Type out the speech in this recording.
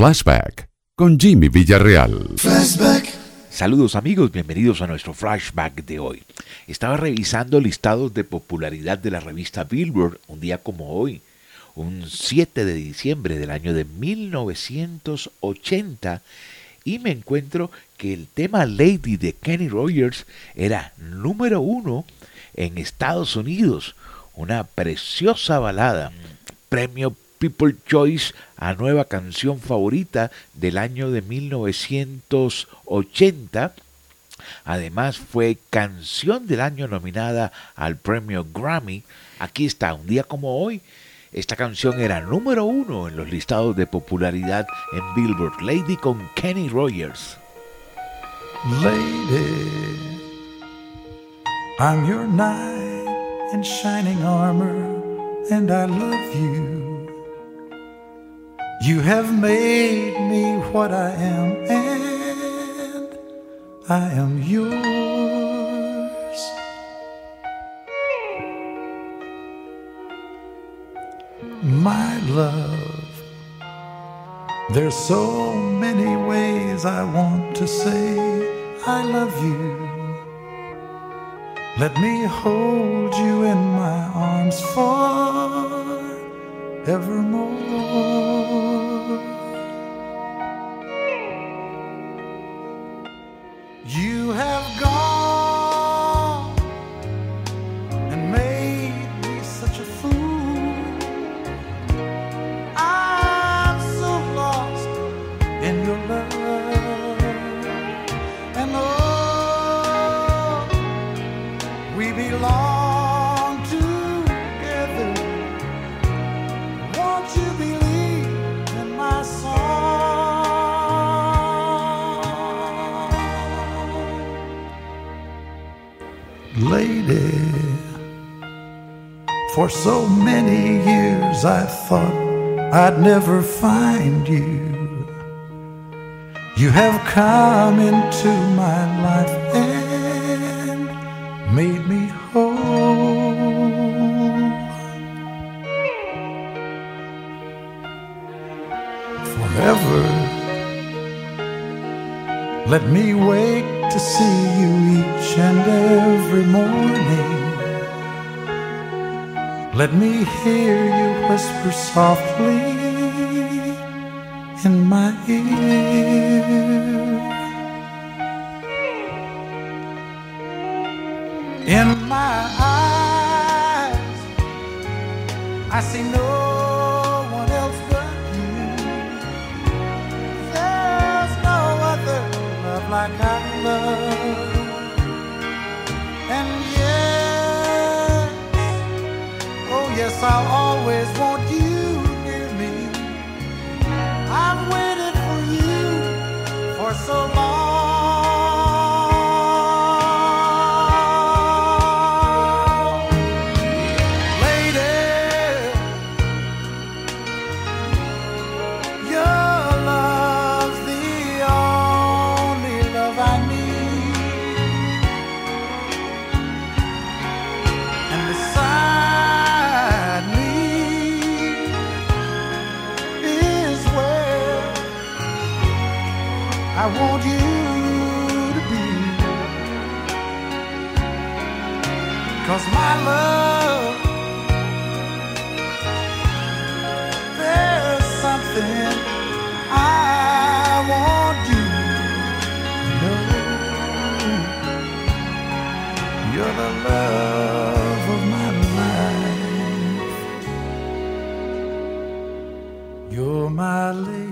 Flashback con Jimmy Villarreal. Saludos amigos, bienvenidos a nuestro flashback de hoy. Estaba revisando listados de popularidad de la revista Billboard un día como hoy, un 7 de diciembre del año de 1980, y me encuentro que el tema Lady de Kenny Rogers era número uno en Estados Unidos, una preciosa balada, premio People Choice a nueva canción favorita del año de 1980. Además fue canción del año nominada al premio Grammy. Aquí está, un día como hoy. Esta canción era número uno en los listados de popularidad en Billboard. Lady con Kenny Rogers. Lady, I'm your knight in shining armor, and I love you. You have made me what I am, and I am yours. My love, there's so many ways I want to say I love you. Let me hold you in my arms forevermore. You have gone Lady, for so many years I thought I'd never find you. You have come into my life and made me whole. Forever, let me wake to see you each and every morning. Let me hear you whisper softly in my ear. In my eyes, I see no I'll always want you I want you to be. Cause my love, there's something I want you to know. You're the love of my life. You're my lady.